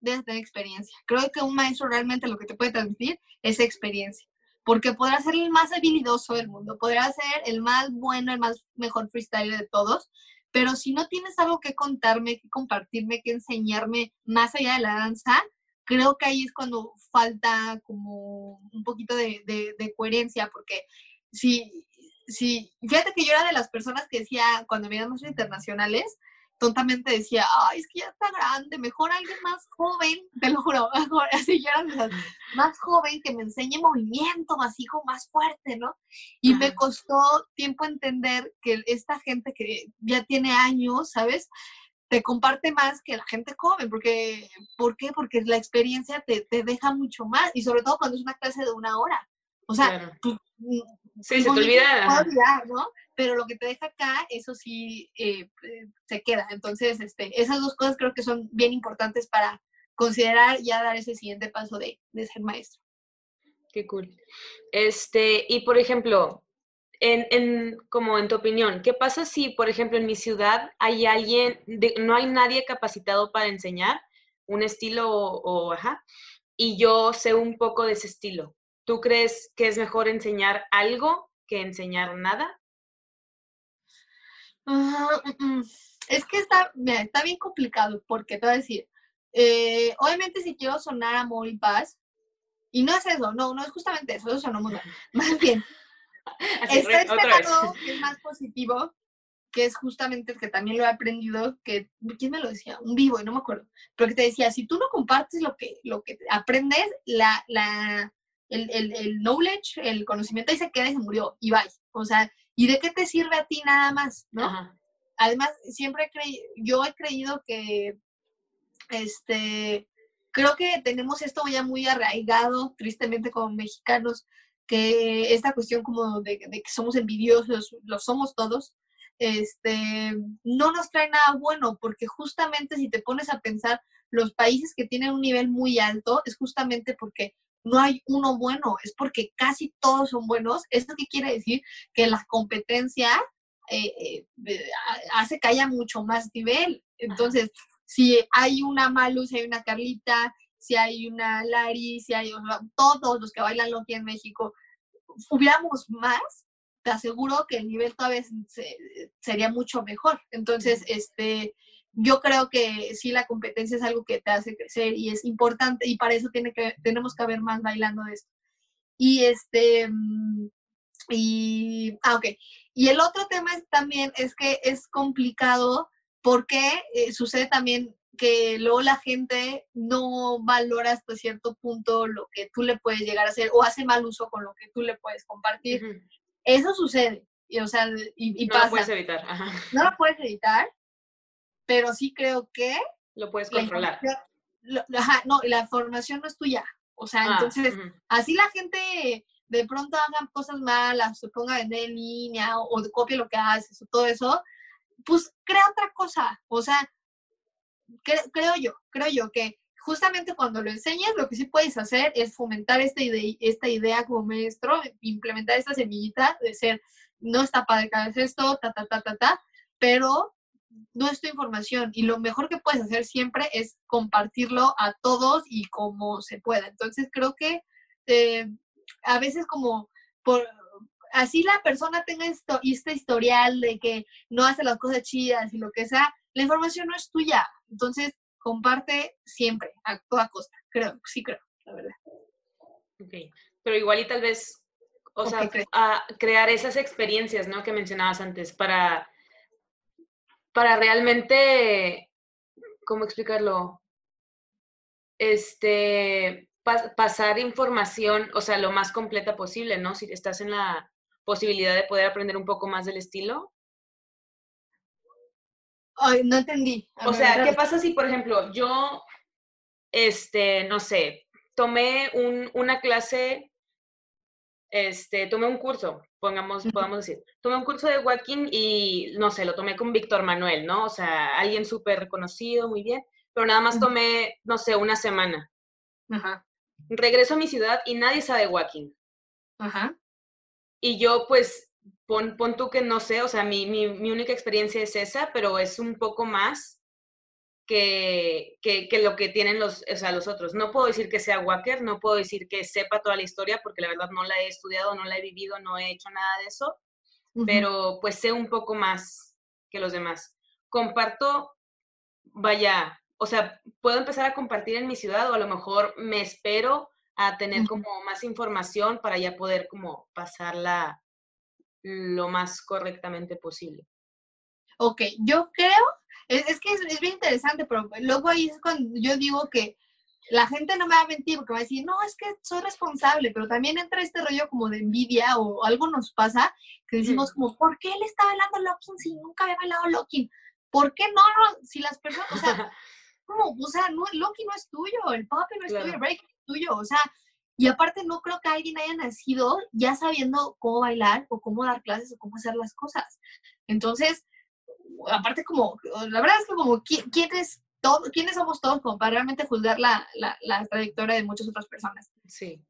debes tener experiencia. Creo que un maestro realmente lo que te puede transmitir es experiencia. Porque podrá ser el más habilidoso del mundo, podrá ser el más bueno, el más mejor freestyle de todos, pero si no tienes algo que contarme, que compartirme, que enseñarme más allá de la danza, creo que ahí es cuando falta como un poquito de, de, coherencia, porque si, si, fíjate que yo era de las personas que decía, cuando veíamos internacionales, tontamente decía, ay, es que ya está grande, mejor alguien más joven, te lo juro, [laughs] mejor, así yo era más joven que me enseñe movimiento, más hijo, más fuerte, ¿no? Y me costó tiempo entender que esta gente que ya tiene años, ¿sabes? Te comparte más que la gente joven, porque, ¿por qué? Porque la experiencia te, te deja mucho más, y sobre todo cuando es una clase de una hora. O sea, tú, mm, sí, se te olvida. ¿no? pero lo que te deja acá, eso sí eh, eh, se queda. Entonces, este, esas dos cosas creo que son bien importantes para considerar ya dar ese siguiente paso de, ser maestro. Qué cool. Este, y por ejemplo, en, como en tu opinión, ¿qué pasa si, por ejemplo, en mi ciudad hay alguien, no hay nadie capacitado para enseñar un estilo o, ajá, y yo sé un poco de ese estilo? ¿Tú crees que es mejor enseñar algo que enseñar nada? Mm, es que está, está bien complicado porque te voy a decir, eh, obviamente si quiero sonar amor y paz, y no es eso, no, no es justamente eso, eso no muy [laughs] Más bien, [laughs] está este lado que es más positivo, que es justamente el que también lo he aprendido, que, ¿quién me lo decía? Un vivo, y no me acuerdo, pero que te decía, si tú no compartes lo que, lo que aprendes, la, la, el, el, el knowledge, el conocimiento ahí se queda y se murió, y bye. O sea, ¿Y de qué te sirve a ti nada más? ¿no? Además, siempre he creído, yo he creído que, este, creo que tenemos esto ya muy arraigado, tristemente como mexicanos, que esta cuestión como de, que somos envidiosos, lo somos todos, este, no nos trae nada bueno, porque justamente si te pones a pensar, los países que tienen un nivel muy alto es justamente porque no hay uno bueno, es porque casi todos son buenos. ¿Esto qué quiere decir? Que la competencia eh, eh, hace que haya mucho más nivel. Entonces, si hay una Malu, si hay una Carlita, si hay una Lari, si hay todos los que bailan lo aquí en México, hubiéramos más, te aseguro que el nivel todavía sería mucho mejor. Entonces, este, yo creo que sí la competencia es algo que te hace crecer y es importante y para eso tiene que, tenemos que haber más bailando de esto. Y este, mm, y, ah, ok. Y el otro tema es, también es que es complicado porque eh, sucede también que luego la gente no valora hasta cierto punto lo que tú le puedes llegar a hacer o hace mal uso con lo que tú le puedes compartir. Eso sucede. Y, o sea, y, no lo puedes evitar. No lo puedes evitar, pero sí creo que... Lo puedes controlar. ajá, no, la información no es tuya. O sea, ah, entonces, así la gente de pronto haga cosas malas, se ponga a vender en línea o, copie lo que haces o todo eso, pues crea otra cosa. O sea, creo yo, creo yo que justamente cuando lo enseñas, lo que sí puedes hacer es fomentar esta idea, esta idea como maestro, implementar esta semillita de ser, no está padre que hagas esto, ta, ta, ta, ta, ta, pero no es tu información y lo mejor que puedes hacer siempre es compartirlo a todos y como se pueda. Entonces creo que eh, a veces como por así la persona tenga esto, este historial de que no hace las cosas chidas y lo que sea, la información no es tuya. Entonces comparte siempre, a toda costa. Creo, sí creo, la verdad. Ok, pero igual y tal vez, o sea, crear esas experiencias, ¿no? Que mencionabas antes para para realmente, ¿cómo explicarlo? Este, pasar información, o sea, lo más completa posible, ¿no? Si estás en la posibilidad de poder aprender un poco más del estilo. Ay, no entendí. o sea, ¿qué pasa si, por ejemplo, yo, este, no sé, tomé un, una clase, este, tomé un curso pongamos, podamos decir, tomé un curso de walking y, no sé, lo tomé con Víctor Manuel, ¿no? O sea, alguien súper reconocido, muy bien, pero nada más tomé, no sé, una semana. Ajá. Regreso a mi ciudad y nadie sabe walking. Ajá. y yo pues, pon, pon, tú que no sé, o sea, mi, mi, mi, única experiencia es esa, pero es un poco más que, que, que, lo que tienen los, o sea, los otros. No puedo decir que sea Wacker, no puedo decir que sepa toda la historia, porque la verdad no la he estudiado, no la he vivido, no he hecho nada de eso, pero pues sé un poco más que los demás. Comparto, vaya, o sea, puedo empezar a compartir en mi ciudad o a lo mejor me espero a tener como más información para ya poder como pasarla lo más correctamente posible. Ok, yo creo, es, que es, bien interesante, pero luego ahí es cuando yo digo que la gente no me va a mentir porque va a decir, no, es que soy responsable, pero también entra este rollo como de envidia o algo nos pasa que decimos como, ¿por qué él está bailando locking si nunca había bailado locking? ¿Por qué no? Si las personas, o sea, [laughs] como, o sea, no, Loki no es tuyo, el papi no es tuyo, el break es tuyo, o sea, y aparte no creo que alguien haya nacido ya sabiendo cómo bailar o cómo dar clases o cómo hacer las cosas. Entonces, aparte como, la verdad es que como, ¿quiénes, todo, ¿quiénes somos todos como para realmente juzgar la, la, la, trayectoria de muchas otras personas? Sí.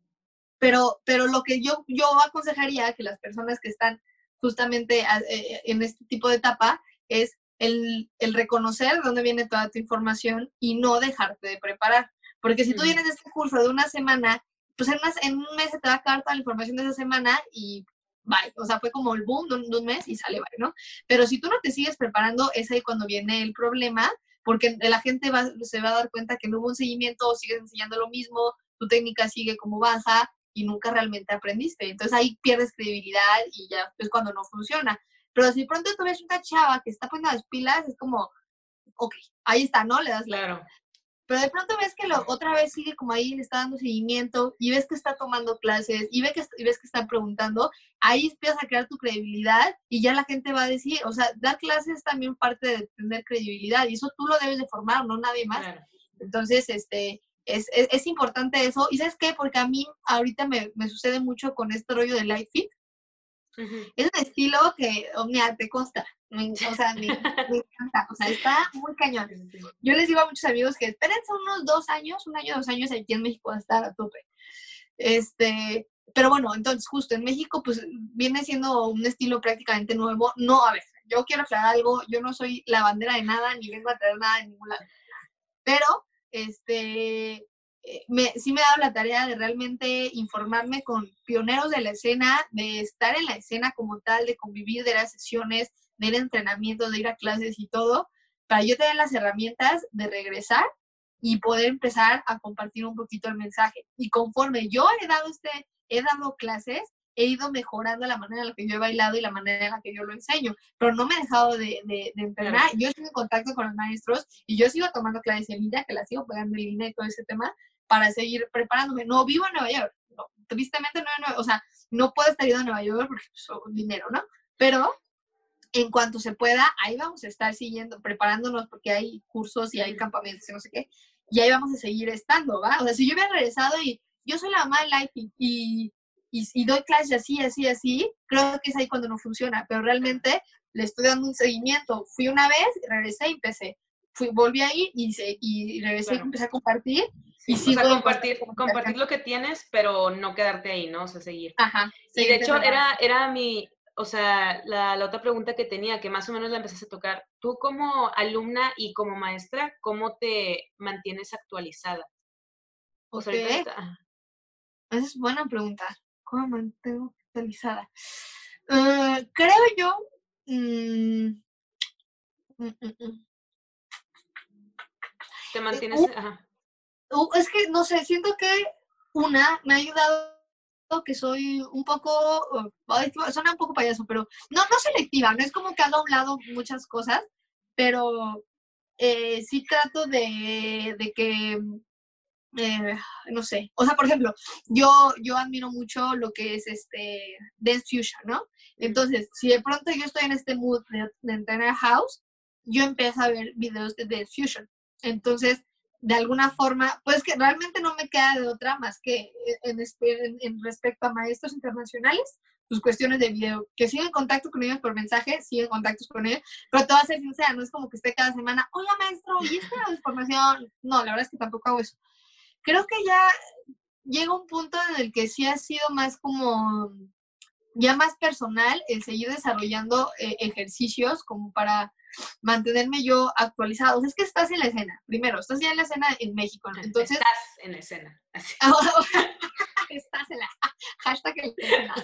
Pero, pero lo que yo, yo aconsejaría que las personas que están justamente eh, en este tipo de etapa es el, el reconocer de dónde viene toda tu información y no dejarte de preparar. Porque si tú vienes de este curso de una semana, pues en, un mes se te va a acabar toda la información de esa semana y bye. O sea, fue como el boom de un, mes y sale bye, ¿no? Pero si tú no te sigues preparando, es ahí cuando viene el problema, porque la gente se va a dar cuenta que no hubo un seguimiento o sigues enseñando lo mismo, tu técnica sigue como baja y nunca realmente aprendiste. Entonces ahí pierdes credibilidad y ya es cuando no funciona. Pero si pronto tú ves una chava que está poniendo las pilas, es como, ok, ahí está, ¿no? Le das claro. Pero de pronto ves que lo, otra vez sigue como ahí, le está dando seguimiento y ves que está tomando clases y, ves que, y ves que está preguntando, ahí empiezas a crear tu credibilidad y ya la gente va a decir, o sea, dar clases es también parte de tener credibilidad y eso tú lo debes de formar, no nadie más. Entonces, este, es, es, es, importante eso. ¿Y sabes qué? Porque a mí ahorita me, me sucede mucho con este rollo de Life Fit. Es un estilo que, oh, mira, te consta. o sea, me, [laughs] encanta. O sea, está muy cañón. Yo les digo a muchos amigos que espérense unos dos años, un año, dos años aquí en México a estar a tope. Este, pero bueno, entonces justo en México pues viene siendo un estilo prácticamente nuevo. No, a ver, yo quiero aclarar algo, yo no soy la bandera de nada, ni vengo a traer nada de ningún lado. Pero, este, me, sí me he dado la tarea de realmente informarme con pioneros de la escena, de estar en la escena como tal, de convivir, de las sesiones, de ir a entrenamientos, de ir a clases y todo, para yo tener las herramientas de regresar y poder empezar a compartir un poquito el mensaje. Y conforme yo he dado, este, he dado clases, he ido mejorando la manera en la que yo he bailado y la manera en la que yo lo enseño, pero no me he dejado de, de, entrenar. Yo estoy en contacto con los maestros y yo sigo tomando clases en línea, que las sigo pagando en línea y todo ese tema, para seguir preparándome. No vivo en Nueva York, tristemente no, o sea, no puedo estar yendo a Nueva York porque pues, dinero, ¿no? Pero en cuanto se pueda, ahí vamos a estar siguiendo, preparándonos porque hay cursos y hay campamentos y no sé qué, y ahí vamos a seguir estando, ¿va? O sea, si yo hubiera regresado y yo soy la mamá de Lighting y, y, doy clases así, así, así, creo que es ahí cuando no funciona, pero realmente le estoy dando un seguimiento. Fui una vez, regresé y empecé. Fui, volví ahí y, y regresé y empecé a compartir y sí, compartir, compartir lo que tienes, pero no quedarte ahí, ¿no? O sea, seguir. Ajá. Y de hecho, era, era mi, o sea, la, la, otra pregunta que tenía, que más o menos la empezaste a tocar. Tú como alumna y como maestra, ¿cómo te mantienes actualizada? O sea, Esa es buena pregunta. ¿Cómo me mantengo actualizada? Uh, creo yo... Mm, mm, mm, te eh, mantienes... Ajá es que, no sé, siento que una me ha ayudado que soy un poco, suena un poco payaso, pero no, no selectiva, no es como que haga a un lado muchas cosas, pero eh, sí trato de, de que, eh, no sé, o sea, por ejemplo, yo, yo admiro mucho lo que es este Dance Fusion, ¿no? Entonces, si de pronto yo estoy en este mood de, de entrenar house, yo empiezo a ver videos de Dance Fusion. Entonces, de alguna forma, pues que realmente no me queda de otra más que eh, en, en, respecto a maestros internacionales, sus cuestiones de video, que sigo en contacto con ellos por mensaje, sigo en contacto con ellos, pero te voy a ser sincera, no es como que esté cada semana, oiga maestro, ¿y esta [laughs] información? No, la verdad es que tampoco hago eso. Creo que ya llega un punto en el que sí ha sido más como ya más personal, el seguir desarrollando eh, ejercicios como para mantenerme yo actualizado. es que estás en la escena, primero, estás ya en la escena en México, Entonces... Estás en la escena. [laughs] estás en la... Hashtag en la escena.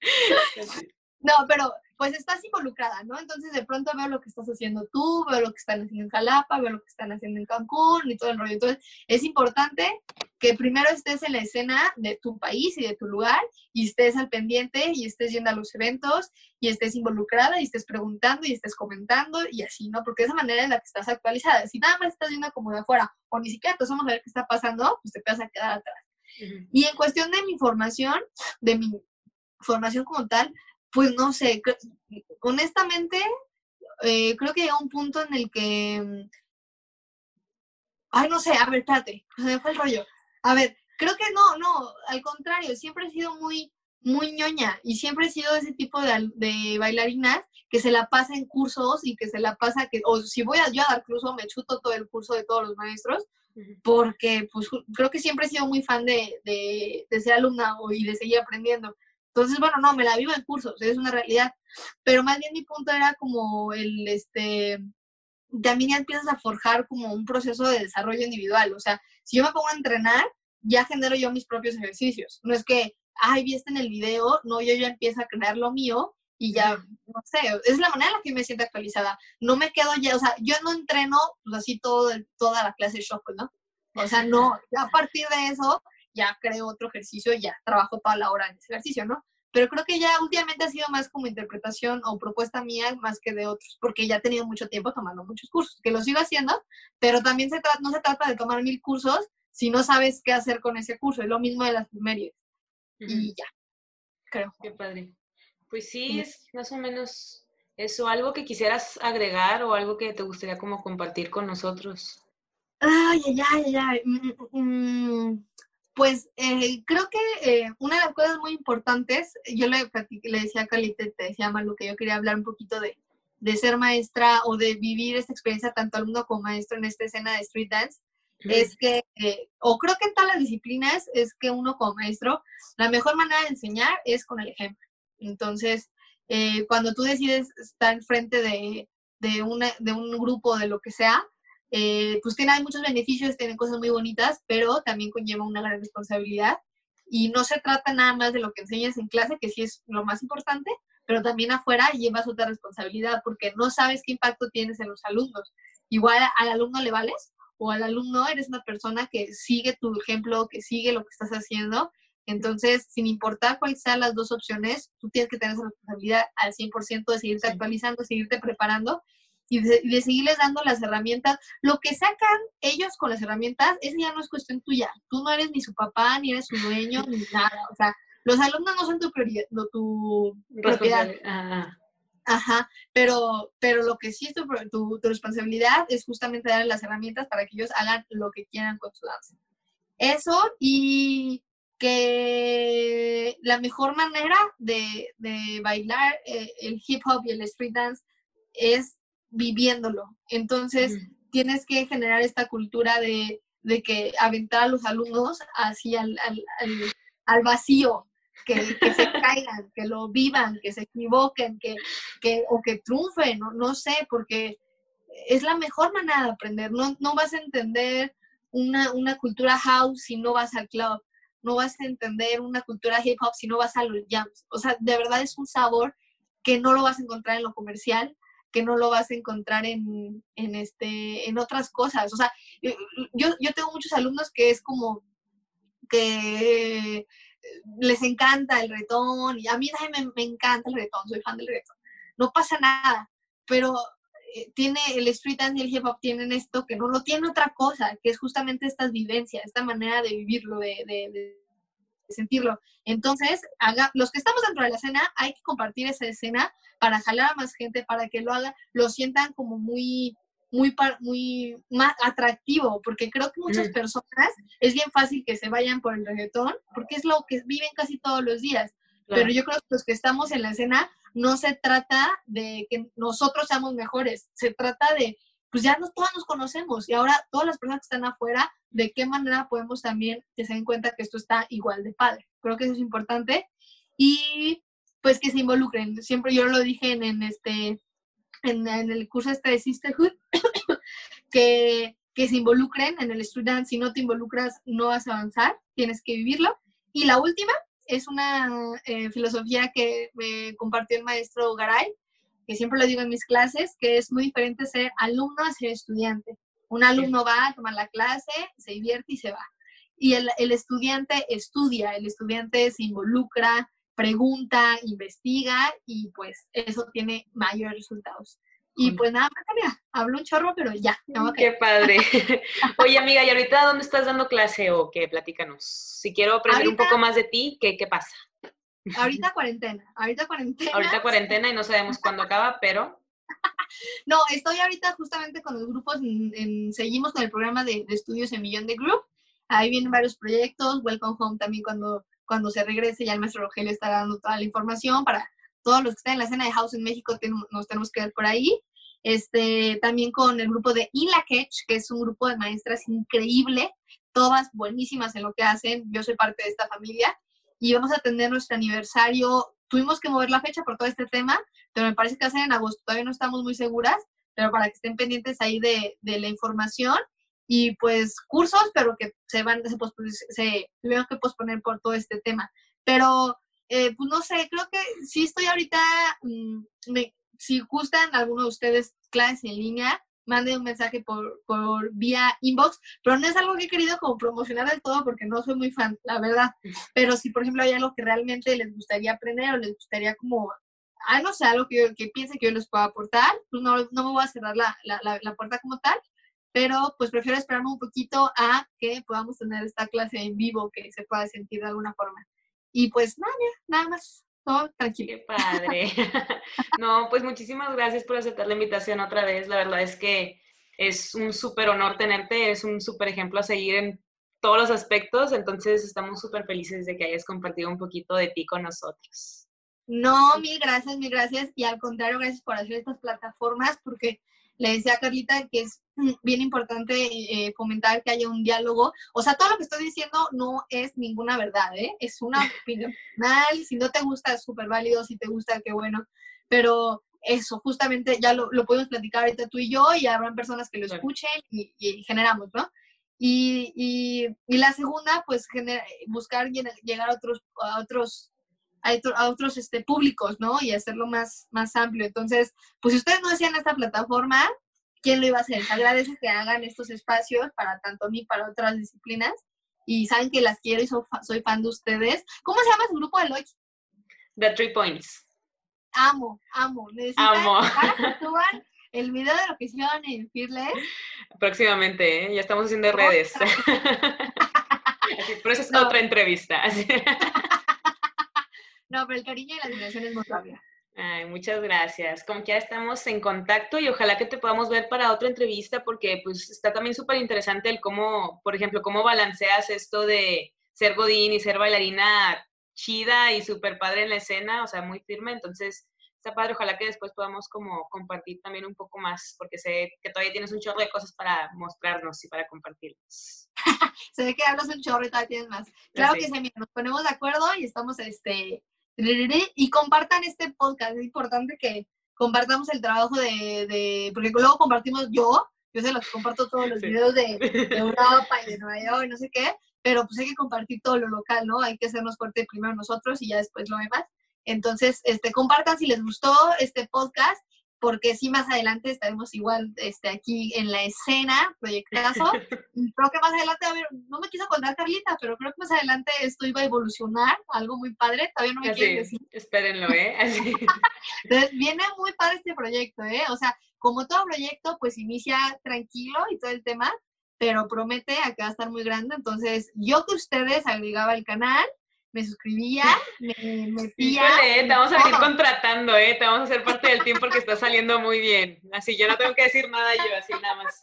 [laughs] No, pero pues estás involucrada, ¿no? Entonces de pronto veo lo que estás haciendo tú, veo lo que están haciendo en Jalapa, veo lo que están haciendo en Cancún y todo el rollo. Entonces es importante que primero estés en la escena de tu país y de tu lugar y estés al pendiente y estés yendo a los eventos y estés involucrada y estés preguntando y estés comentando y así, ¿no? Porque esa manera en la que estás actualizada. Si nada más estás yendo como de afuera o ni siquiera te vamos a ver qué está pasando, pues te vas a quedar atrás. Y en cuestión de mi formación, de mi formación como tal, pues no sé, honestamente, eh, creo que llega un punto en el que, mm, ay, no sé, a ver, espérate, se me fue el rollo. A ver, creo que no, no, al contrario, siempre he sido muy, muy ñoña y siempre he sido ese tipo de, de bailarinas que se la pasa en cursos y que se la pasa, que, o si voy a, yo a dar curso, me chuto todo el curso de todos los maestros, porque pues creo que siempre he sido muy fan de, de, de ser alumna y de seguir aprendiendo. Entonces, bueno, no, me la vivo en cursos, es una realidad. Pero más bien mi punto era como el, este, también ya empiezas a forjar como un proceso de desarrollo individual. O sea, si yo me pongo a entrenar, ya genero yo mis propios ejercicios. No es que, ay, vi este en el video, no, yo ya empiezo a crear lo mío y ya, no sé, es la manera en la que me siento actualizada. No me quedo ya, o sea, yo no entreno pues así todo, toda la clase de shock, ¿no? O sea, no, a partir de eso ya creo otro ejercicio y ya trabajo toda la hora en ese ejercicio, ¿no? Pero creo que ya últimamente ha sido más como interpretación o propuesta mía más que de otros, porque ya he tenido mucho tiempo tomando muchos cursos, que lo sigo haciendo, pero también se no se trata de tomar mil cursos si no sabes qué hacer con ese curso. Es lo mismo de las primarias. Y ya, creo. Qué padre. Pues sí, es más o menos eso. ¿Algo que quisieras agregar o algo que te gustaría como compartir con nosotros? Ay, ay, ay, ay. Mm, mm, mm. Pues eh, creo que eh, una de las cosas muy importantes, yo le, le decía a Calite, te decía Malu, que yo quería hablar un poquito de, de ser maestra o de vivir esta experiencia tanto alumno como maestro en esta escena de street dance, es que, eh, o creo que en todas las disciplinas, es que uno como maestro, la mejor manera de enseñar es con el ejemplo. Entonces, cuando tú decides estar frente de, de, una, de un grupo, de lo que sea, eh, pues tiene muchos beneficios, tiene cosas muy bonitas, pero también conlleva una gran responsabilidad. Y no se trata nada más de lo que enseñas en clase, que sí es lo más importante, pero también afuera llevas otra responsabilidad porque no sabes qué impacto tienes en los alumnos. Igual al alumno le vales o al alumno eres una persona que sigue tu ejemplo, que sigue lo que estás haciendo. Entonces, sin importar cuáles sean las dos opciones, tú tienes que tener esa responsabilidad al 100% de seguirte actualizando, seguirte preparando y de, seguirles dando las herramientas. Lo que sacan ellos con las herramientas, es ya no es cuestión tuya. Tú no eres ni su papá, ni eres su dueño, ni [laughs] nada. O sea, los alumnos no son tu prioridad, no tu propiedad. Ajá, pero, pero lo que sí es tu, tu, responsabilidad es justamente darles las herramientas para que ellos hagan lo que quieran con su danza. Eso y que la mejor manera de, de bailar eh, el hip hop y el street dance es viviéndolo. Entonces, tienes que generar esta cultura de, que aventar a los alumnos hacia al, al, vacío, que, se [laughs] caigan, que lo vivan, que se equivoquen, que, que, o que triunfen, no, no sé, porque es la mejor manera de aprender. No, no vas a entender una, una, cultura house si no vas al club. No vas a entender una cultura hip hop si no vas a los jams. O sea, de verdad es un sabor que no lo vas a encontrar en lo comercial, que no lo vas a encontrar en, en, este, en otras cosas. O sea, yo, yo tengo muchos alumnos que es como que les encanta el retón y a mí me, me encanta el retón, soy fan del retón. No pasa nada, pero eh, tiene el street dance y el hip hop tienen esto que no lo tiene otra cosa, que es justamente estas vivencias, esta manera de vivirlo, de, de, sentirlo. Entonces, haga, los que estamos dentro de la escena, hay que compartir esa escena para jalar a más gente, para que lo haga, lo sientan como muy, muy, muy más atractivo, porque creo que muchas personas es bien fácil que se vayan por el reggaetón, porque es lo que viven casi todos los días. Pero yo creo que los que estamos en la escena no se trata de que nosotros seamos mejores, se trata de, pues ya no, todos nos conocemos y ahora todas las personas que están afuera, de qué manera podemos también que se den cuenta que esto está igual de padre. Creo que eso es importante y pues que se involucren. Siempre yo lo dije en, este, en, el curso este de Sisterhood, [coughs] que, que se involucren en el student. Si no te involucras, no vas a avanzar, tienes que vivirlo. Y la última es una eh, filosofía que me compartió el maestro Garay, que siempre lo digo en mis clases, que es muy diferente ser alumno a ser estudiante. Un alumno va a tomar la clase, se divierte y se va. Y el, el estudiante estudia, el estudiante se involucra, pregunta, investiga y pues eso tiene mayores resultados. Y pues nada más, hablo un chorro, pero ya. Qué padre. [laughs] Oye, amiga, ¿y ahorita dónde estás dando clase o qué? Platícanos. Si quiero aprender un poco más de ti, ¿qué, qué pasa? Ahorita cuarentena, ahorita cuarentena. Ahorita cuarentena y no sabemos cuándo acaba, pero... [laughs] No, estoy ahorita justamente con los grupos, seguimos con el programa de, estudios en Millón de Group. Ahí vienen varios proyectos, Welcome Home también cuando, cuando se regrese, ya el maestro Rogelio está dando toda la información para todos los que están en la escena de House en México, nos tenemos que ver por ahí. Este, también con el grupo de In que es un grupo de maestras increíble, todas buenísimas en lo que hacen. Yo soy parte de esta familia y vamos a tener nuestro aniversario. Tuvimos que mover la fecha por todo este tema, pero me parece que va a ser en agosto. Todavía no estamos muy seguras, pero para que estén pendientes ahí de, de la información y pues cursos, pero que se van, se, se tuvieron que posponer por todo este tema. Pero, eh, pues no sé, creo que sí estoy ahorita, mm, me, si gustan alguno de ustedes clases en línea, mande un mensaje por, por vía inbox, pero no es algo que he querido como promocionar del todo porque no soy muy fan, la verdad. Pero si, por ejemplo, hay algo que realmente les gustaría aprender o les gustaría como, ah, no sé, algo que, que piense que yo les pueda aportar, pues no, no me voy a cerrar la, la, la, puerta como tal, pero pues prefiero esperarme un poquito a que podamos tener esta clase en vivo que se pueda sentir de alguna forma. Y pues nada, nada más. Todo tranquilo. Qué padre. [laughs] no, pues muchísimas gracias por aceptar la invitación otra vez. La verdad es que es un súper honor tenerte, es un súper ejemplo a seguir en todos los aspectos, entonces estamos súper felices de que hayas compartido un poquito de ti con nosotros. No, mil gracias, mil gracias. Y al contrario, gracias por hacer estas plataformas, porque le decía a Carlita que es mm, bien importante eh, fomentar que haya un diálogo. O sea, todo lo que estoy diciendo no es ninguna verdad, ¿eh? Es una [laughs] opinión personal. Si no te gusta, es súper válido. Si te gusta, qué bueno. Pero eso, justamente ya lo, lo, podemos platicar ahorita tú y yo y habrán personas que lo escuchen y, generamos, ¿no? Y, y, la segunda, pues buscar llegar a otros, a otros a, otros este, públicos, ¿no? Y hacerlo más, más amplio. Entonces, pues si ustedes no hacían esta plataforma, ¿quién lo iba a hacer? Agradece que hagan estos espacios para tanto mí, para otras disciplinas. Y saben que las quiero y soy, fan de ustedes. ¿Cómo se llama su grupo de Loix? The Three Points. Amo, amo. amo. [laughs] suban el video de lo que hicieron en Fearless. Próximamente, ¿eh? ya estamos haciendo redes. [laughs] pero esa es otra entrevista. [laughs] No, pero el cariño y la admiración es muy Ay, muchas gracias. Como que ya estamos en contacto y ojalá que te podamos ver para otra entrevista porque pues está también súper interesante el cómo, por ejemplo, cómo balanceas esto de ser godín y ser bailarina chida y súper padre en la escena, o sea, muy firme. Entonces, está padre. Ojalá que después podamos como compartir también un poco más porque sé que todavía tienes un chorro de cosas para mostrarnos y para compartirnos. [laughs] Se ve que hablas un chorro y todavía tienes más. Claro que sí, nos ponemos de acuerdo y estamos, este y compartan este podcast. Es importante que compartamos el trabajo de, de porque luego compartimos yo, yo se los comparto todos los videos de, Europa y de [laughs] Nueva York y no sé qué, pero pues hay que compartir todo lo local, ¿no? Hay que hacernos fuerte primero nosotros y ya después lo demás. Entonces, este, compartan si les gustó este podcast porque sí más adelante estaremos igual este, aquí en la escena, proyectazo. [laughs] creo que más adelante, a ver, no me quiso contar Carlita, pero creo que más adelante esto iba a evolucionar, algo muy padre, todavía no me quiere decir. Espérenlo, ¿eh? [laughs] Entonces, viene muy padre este proyecto, ¿eh? O sea, como todo proyecto, pues inicia tranquilo y todo el tema, pero promete a que va a estar muy grande. Entonces, yo que ustedes agregaba el canal, me suscribía, me [laughs] metía. te vamos a venir contratando, ¿eh? Te vamos a hacer parte del team porque está saliendo muy bien. Así, yo no tengo que decir nada yo, así nada más.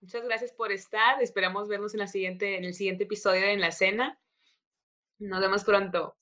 Muchas gracias por estar. Esperamos vernos en, la siguiente, en el siguiente episodio en la cena. Nos vemos pronto.